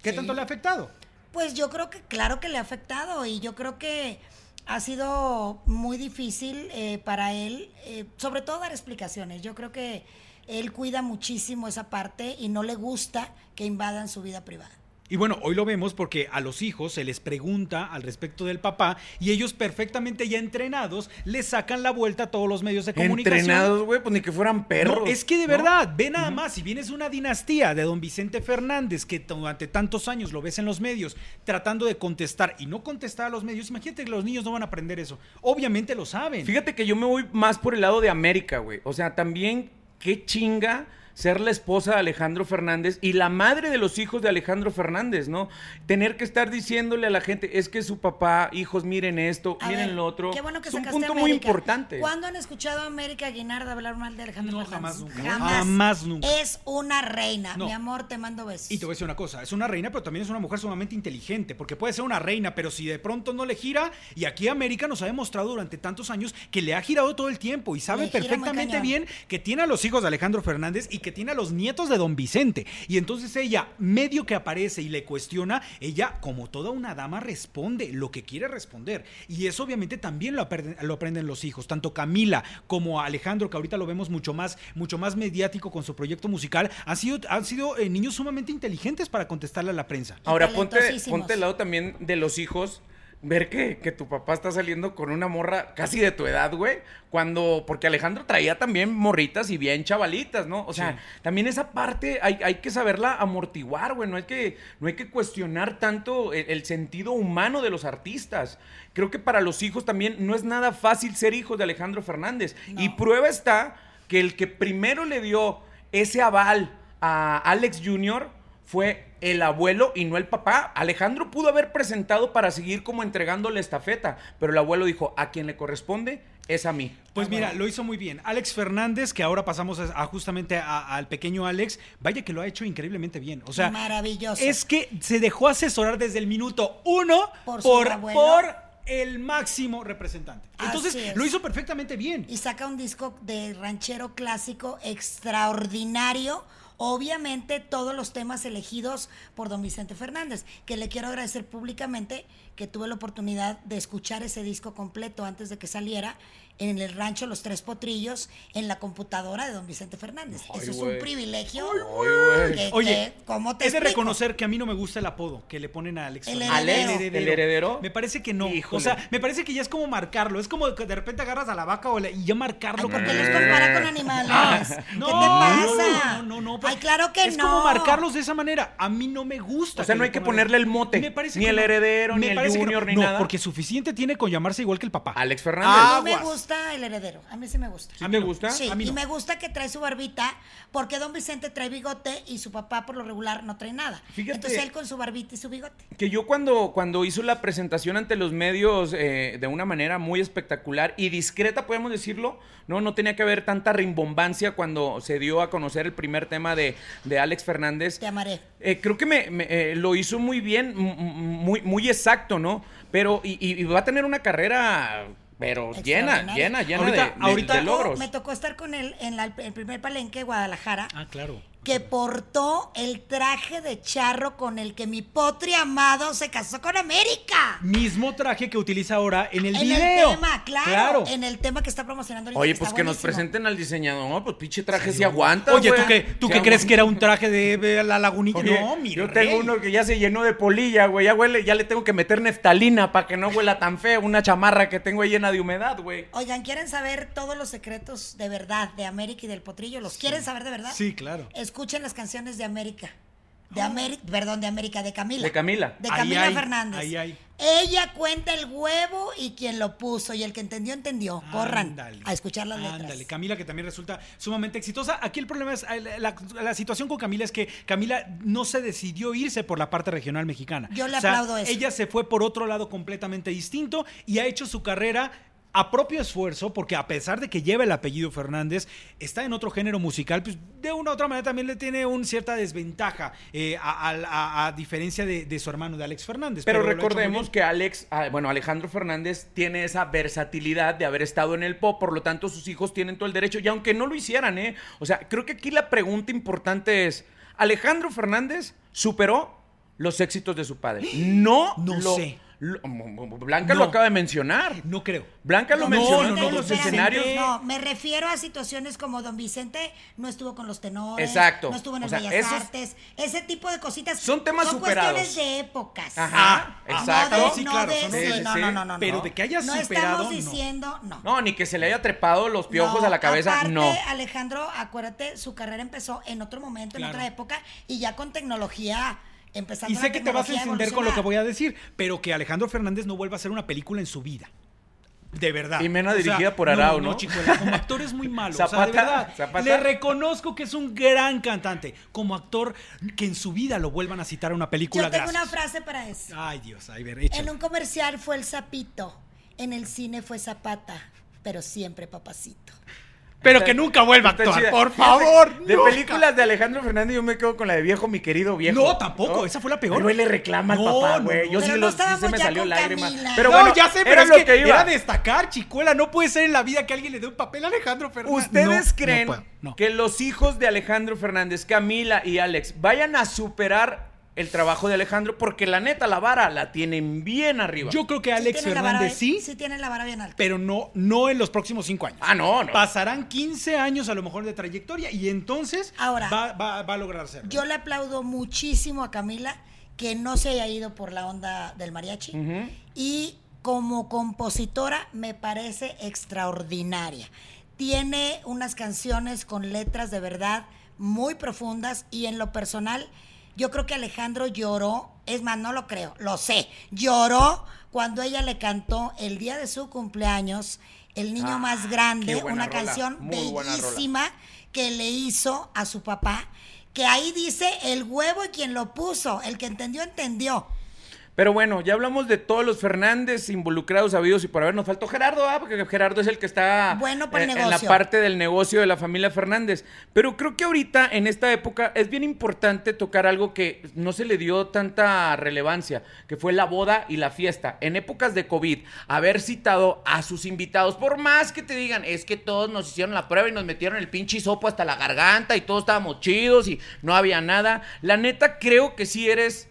¿Qué sí. tanto le ha afectado? Pues yo creo que claro que le ha afectado y yo creo que ha sido muy difícil eh, para él, eh, sobre todo dar explicaciones. Yo creo que él cuida muchísimo esa parte y no le gusta que invadan su vida privada. Y bueno, hoy lo vemos porque a los hijos se les pregunta al respecto del papá y ellos perfectamente ya entrenados le sacan la vuelta a todos los medios de comunicación. Entrenados, güey, pues ni que fueran perros. No, es que de ¿no? verdad, ve nada más, si vienes una dinastía de don Vicente Fernández, que durante tantos años lo ves en los medios, tratando de contestar y no contestar a los medios, imagínate que los niños no van a aprender eso. Obviamente lo saben. Fíjate que yo me voy más por el lado de América, güey. O sea, también qué chinga ser la esposa de Alejandro Fernández y la madre de los hijos de Alejandro Fernández, ¿no? Tener que estar diciéndole a la gente, es que su papá, hijos, miren esto, A miren ver, lo otro. Qué bueno que es un punto muy importante. ¿Cuándo han escuchado a América Guinarda hablar mal de Alejandro No, Fernández? jamás nunca. Jamás nunca. Es una reina. No. Mi amor, te mando besos. Y te voy a decir una cosa, es una reina, pero también es una mujer sumamente inteligente, porque puede ser una reina, pero si de pronto no le gira, y aquí América nos ha demostrado durante tantos años que le ha girado todo el tiempo y sabe perfectamente bien que tiene a los hijos de Alejandro Fernández y que tiene a los nietos de Don Vicente. Y entonces ella, medio que aparece y le cuestiona, ella, como toda una dama, responde lo que quiere responder. Y eso obviamente también lo aprenden, lo aprenden los hijos, tanto Camila como Alejandro, que ahorita lo vemos mucho más, mucho más mediático con su proyecto musical, han sido, han sido eh, niños sumamente inteligentes para contestarle a la prensa. Ahora, ponte, ponte al lado también de los hijos. Ver que, que tu papá está saliendo con una morra casi de tu edad, güey. Cuando. Porque Alejandro traía también morritas y bien chavalitas, ¿no? O sea, Sí. también esa parte hay, hay que saberla amortiguar, güey. No hay que, no hay que cuestionar tanto el, el sentido humano de los artistas. Creo que para los hijos también no es nada fácil ser hijos de Alejandro Fernández. Y prueba está que el que primero le dio ese aval a Alex Jr. fue el abuelo y no el papá. Alejandro pudo haber presentado para seguir como entregando la estafeta, pero el abuelo dijo, a quien le corresponde es a mí. Pues Ah, mira, lo hizo muy bien. Alex Fernández, que ahora pasamos a, a justamente al pequeño Alex, vaya que lo ha hecho increíblemente bien. O sea, Maravilloso. es que se dejó asesorar desde el minuto uno Por por, su abuelo. por el máximo representante. Entonces, es. lo hizo perfectamente bien. y saca un disco de ranchero clásico extraordinario. Obviamente todos los temas elegidos por don Vicente Fernández, que le quiero agradecer públicamente que tuve la oportunidad de escuchar ese disco completo antes de que saliera en el rancho Los Tres Potrillos en la computadora de don Vicente Fernández. Ay, Eso es un privilegio. Ay, güey. que- Oye, que- ¿cómo te es de reconocer que a mí no me gusta el apodo que le ponen a Alex El Fernández. heredero. ¿El heredero? Me parece que no. Híjole. O sea, me parece que ya es como marcarlo. Es como que de repente agarras a la vaca o la- y ya marcarlo. Ay, ¿por qué como- los compara con animales? Ah, ¿Qué no, te pasa? No, no, no. Ay, claro que es no. como marcarlos de esa manera. A mí no me gusta. O sea, no hay que ponerle el mote, Me parece ni que el no. heredero, Me ni el junior, no. ni No, nada. porque suficiente tiene con llamarse igual que el papá. Alex Fernández. A mí me Aguas. Gusta el heredero. A mí sí me gusta. ¿Sí te gusta? Sí, A mí y no. me gusta que trae su barbita, porque don Vicente trae bigote y su papá por lo regular no trae nada. Fíjate. Entonces él con su barbita y su bigote. Que yo cuando, cuando hizo la presentación ante los medios eh, de una manera muy espectacular y discreta, podemos decirlo, no, no tenía que haber tanta rimbombancia cuando se dio a conocer el primer tema de, de Alex Fernández. Te amaré. Eh, creo que me, me, eh, lo hizo muy bien, muy, muy exacto, ¿no? Pero, y, y- y va a tener una carrera, pero llena, llena, llena Ahorita- de, de- ahorita- de Tocó- logros. Me tocó estar con él en la- el primer palenque de Guadalajara, Ah, claro. Que portó el traje de charro con el que mi potri amado se casó con América. Mismo traje que utiliza ahora en el en video. el tema, claro, Claro. En el tema que está promocionando. Oye, pues que nos presenten al diseñador, pues pinche traje si aguanta. Oye, güey. ¿tú qué, tú Sí qué crees que era un traje de, de la lagunilla? Oye, no, mi yo rey. tengo uno que ya se llenó de polilla, güey. Ya huele, ya le tengo que meter neftalina para que no huela tan feo. Una chamarra que tengo ahí llena de humedad, güey. Oigan, ¿quieren saber todos los secretos de verdad de América y del Potrillo? ¿Los quieren saber de verdad? Sí, claro. Escuchen las canciones de América. De América, perdón, de América, de Camila. De Camila. De Ahí Camila Fernández. ahí hay. Ella cuenta el huevo y quien lo puso. Y el que entendió, entendió. Corran Ándale. a escuchar las letras. Ándale, Camila que también resulta sumamente exitosa. Aquí el problema es, la, la situación con Camila es que Camila no se decidió irse por la parte regional mexicana. Yo le aplaudo eso. Ella se fue por otro lado completamente distinto y ha hecho su carrera a propio esfuerzo, porque a pesar de que lleva el apellido Fernández, está en otro género musical, pues de una u otra manera también le tiene una cierta desventaja, eh, a, a- a- a diferencia de, de su hermano, de Alex Fernández. Pero, recordemos que Alex, ah, bueno, Alejandro Fernández tiene esa versatilidad de haber estado en el pop, por lo tanto sus hijos tienen todo el derecho, y aunque no lo hicieran, ¿eh? O sea, creo que aquí la pregunta importante es, ¿Alejandro Fernández superó los éxitos de su padre? No, No lo- sé. Lo- Blanca No. lo acaba de mencionar. No creo. Blanca lo Don mencionó no, en no, todos no, los escenarios. No, me refiero a situaciones como Don Vicente no estuvo con los tenores. Exacto. No estuvo en el O sea, Bellas esos- Artes. Ese tipo de cositas. Son temas superados. cuestiones de épocas. Ajá, Ah, exacto. No de, Sí, no son no, sí, no, no, no, Pero no. de que haya no superado, estamos no. diciendo, no. No, ni que se le haya trepado los piojos No, a la cabeza, aparte, no. Alejandro, acuérdate, su carrera empezó en otro momento, en otra época, y ya con tecnología empezando Y sé que te vas a encender con lo que voy a decir, pero que Alejandro Fernández no vuelva a hacer una película en su vida. De verdad. Y menos O sea, dirigida por Arau, ¿no? No, Chicuela, como actor es muy malo. o sea, Zapata, de verdad. Zapata. Le reconozco que es un gran cantante. Como actor, que en su vida lo vuelvan a citar a una película. Yo tengo gracias. una frase para eso. Ay, Dios, ay, ver, échale. En un comercial fue el sapito, en el cine fue Zapata, pero siempre papacito. Pero que nunca vuelva a actuar, chida. por favor. De nunca. películas de Alejandro Fernández, yo me quedo con la de viejo, mi querido viejo. No, tampoco, esa fue la peor. Pero él le reclama al No, papá, no, güey. no. Yo Pero sí, no lo- sí se me salió. Camila. Pero no, bueno, ya sé, pero es lo que, que iba. era destacar, chicuela. No puede ser en la vida que alguien le dé un papel a Alejandro Fernández. ¿Ustedes No, creen no puedo, no. que los hijos de Alejandro Fernández, Camila y Alex, vayan a superar el trabajo de Alejandro? Porque la neta, la vara la tienen bien arriba. Yo creo que Alex tiene la vara Fernández bien- sí, Sí tiene la vara bien alta. pero no, no en los próximos cinco años. Ah, no, no. Pasarán 15 años a lo mejor de trayectoria y entonces Ahora, va, va- va a lograr hacerlo. Yo le aplaudo muchísimo a Camila que no se haya ido por la onda del mariachi. Ujú. Y como compositora me parece extraordinaria. Tiene unas canciones con letras de verdad muy profundas y en lo personal yo creo que Alejandro lloró, es más, no lo creo, lo sé, lloró cuando ella le cantó el día de su cumpleaños, El niño Ah, más grande, una rola, canción bellísima que le hizo a su papá, que ahí dice el huevo y quien lo puso, el que entendió, entendió. Pero bueno, ya hablamos de todos los Fernández involucrados, habidos y por haber. Nos faltó Gerardo, ¿ah? porque Gerardo es el que está Bueno para el eh, en la parte del negocio de la familia Fernández. Pero creo que ahorita, en esta época, es bien importante tocar algo que no se le dio tanta relevancia, que fue la boda y la fiesta. En épocas de COVID, haber citado a sus invitados, por más que te digan, es que todos nos hicieron la prueba y nos metieron el pinche hisopo hasta la garganta y todos estábamos chidos y no había nada. La neta, creo que sí eres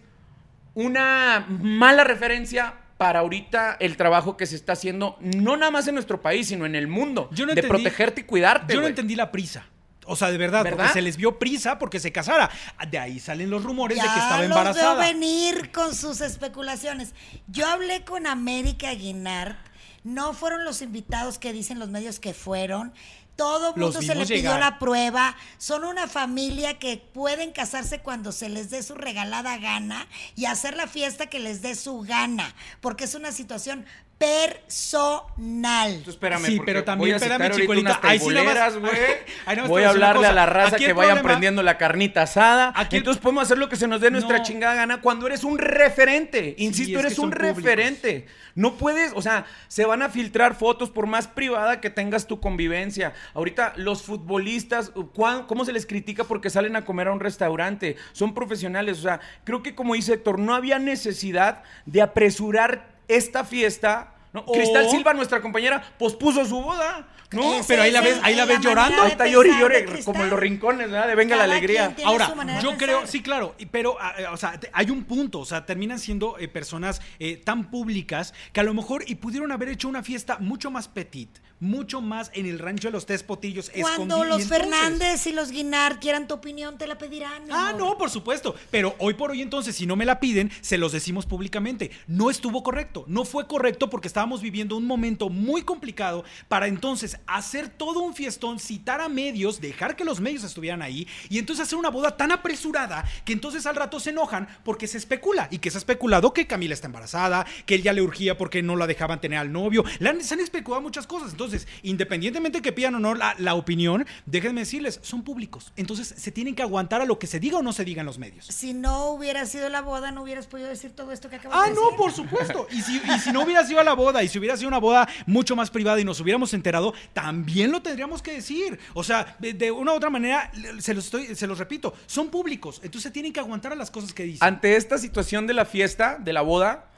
una mala referencia para ahorita el trabajo que se está haciendo, no nada más en nuestro país, sino en el mundo, Yo no de entendí- protegerte y cuidarte. Yo no entendí la prisa. O sea, de verdad, ¿Verdad? porque se les vio prisa porque se casara. De ahí salen los rumores de que estaba los embarazada. veo venir con sus especulaciones. Yo hablé con América Guinard. No fueron los invitados que dicen los medios que fueron. Todo mundo se le pidió llegar. la prueba. Son una familia que pueden casarse cuando se les dé su regalada gana y hacer la fiesta que les dé su gana, porque es una situación personal. Tú espérame, Sí, pero también, voy a espérame, chicuelita, ahí sí [LAUGHS] nada más- teiboleras, güey. Voy a hablarle a la raza Aquí que vayan prendiendo la carnita asada. Aquí el- Entonces podemos hacer lo que se nos dé nuestra No. chingada gana cuando eres un referente. Insisto, es que eres un públicos. referente. No puedes, o sea, se van a filtrar fotos por más privada que tengas tu convivencia. Ahorita los futbolistas, ¿cuán- ¿cómo se les critica porque salen a comer a un restaurante? Son profesionales, o sea, creo que como dice Héctor, no había necesidad de apresurar esta fiesta. ¿no? O- Cristal Silva, nuestra compañera, pospuso su boda. ¿no? Ese pero ahí la es ves- ahí la ves llorando. Ahí está llore llore, como en los rincones, ¿verdad? De venga la alegría. Ahora, yo creo, sí, claro, y- pero, eh, o sea, hay un punto, o sea, terminan siendo eh, personas eh, tan públicas que a lo mejor y pudieron haber hecho una fiesta mucho más petit, mucho más en el rancho de los tres potillos. Cuando los entonces- Fernández y los Guinard quieran tu opinión, te la pedirán. Ah, amor. no, por supuesto. Pero hoy por hoy entonces, si no me la piden, se los decimos públicamente. No estuvo correcto. No fue correcto porque estábamos viviendo un momento muy complicado para entonces hacer todo un fiestón, citar a medios, dejar que los medios estuvieran ahí y entonces hacer una boda tan apresurada que entonces al rato se enojan porque se especula y que se ha especulado que Camila está embarazada, que él ya le urgía porque no la dejaban tener al novio. Han- se han especulado muchas cosas. Entonces, independientemente que pidan o no la, la opinión, déjenme decirles, son públicos. Entonces, se tienen que aguantar a lo que se diga o no se diga en los medios. Si no hubiera sido la boda, no hubieras podido decir todo esto que acabas Ah, de decir. no, por supuesto. Y si, y si no hubiera sido a la boda, y si hubiera sido una boda mucho más privada y nos hubiéramos enterado, también lo tendríamos que decir. O sea, de, de una u otra manera, se los, estoy, se los repito, son públicos. Entonces tienen que aguantar a las cosas que dicen. Ante esta situación de la fiesta, de la boda,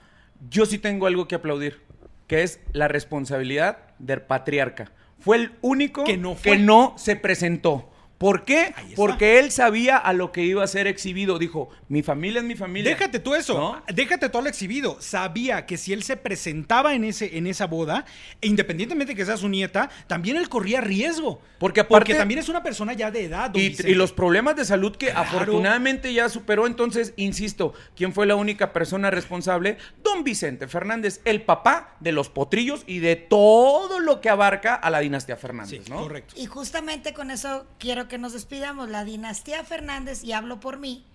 yo sí tengo algo que aplaudir, que es la responsabilidad del patriarca. Fue el único Que no fue. que no se presentó. ¿Por qué? Porque él sabía a lo que iba a ser exhibido. Dijo, mi familia es mi familia. Déjate tú eso, ¿No? déjate todo lo exhibido. Sabía que si él se presentaba en, ese, en esa boda, e independientemente que sea su nieta, también él corría riesgo. Porque aparte- también es una persona ya de edad. don Y, Vicente. y los problemas de salud que Claro. afortunadamente ya superó. Entonces, insisto, ¿quién fue la única persona responsable? Don Vicente Fernández, el papá de los potrillos y de todo lo que abarca a la dinastía Fernández, Sí, ¿no? correcto. Y justamente con eso quiero que nos despidamos. La dinastía Fernández, y hablo por mí,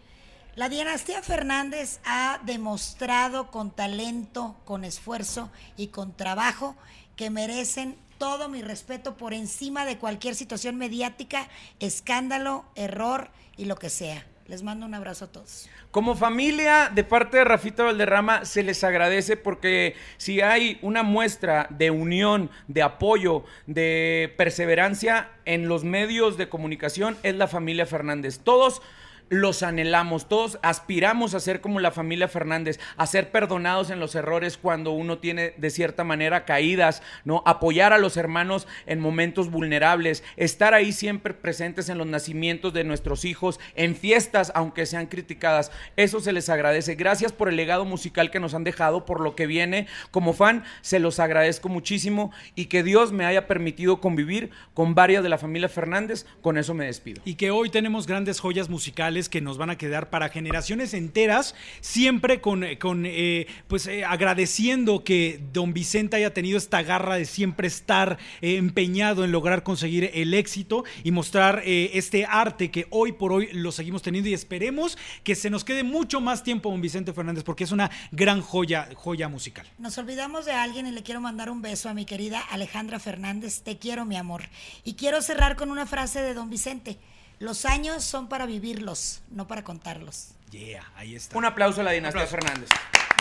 la dinastía Fernández ha demostrado con talento, con esfuerzo y con trabajo que merecen todo mi respeto por encima de cualquier situación mediática, escándalo, error y lo que sea. Les mando un abrazo a todos. Como familia, de parte de Rafita Valderrama, se les agradece porque si hay una muestra de unión, de apoyo, de perseverancia en los medios de comunicación, es la familia Fernández. Todos los anhelamos, todos aspiramos a ser como la familia Fernández, a ser perdonados en los errores cuando uno tiene de cierta manera caídas, ¿no? Apoyar a los hermanos en momentos vulnerables, estar ahí siempre presentes en los nacimientos de nuestros hijos, en fiestas, aunque sean criticadas. Eso se les agradece. Gracias por el legado musical que nos han dejado, por lo que viene. Como fan, se los agradezco muchísimo y que Dios me haya permitido convivir con varias de la familia Fernández. Con eso me despido. Y que hoy tenemos grandes joyas musicales que nos van a quedar para generaciones enteras, siempre con, con eh, pues eh, agradeciendo que don Vicente haya tenido esta garra de siempre estar eh, empeñado en lograr conseguir el éxito y mostrar este arte que hoy por hoy lo seguimos teniendo y esperemos que se nos quede mucho más tiempo don Vicente Fernández porque es una gran joya, joya musical. Nos olvidamos de alguien y le quiero mandar un beso a mi querida Alejandra Fernández, te quiero mi amor. Y quiero cerrar con una frase de don Vicente. Los años son para vivirlos, no para contarlos. Yeah, ahí está. Un aplauso a la dinastía Fernández.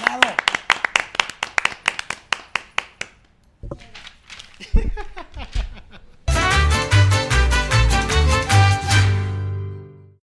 Bravo. [LAUGHS]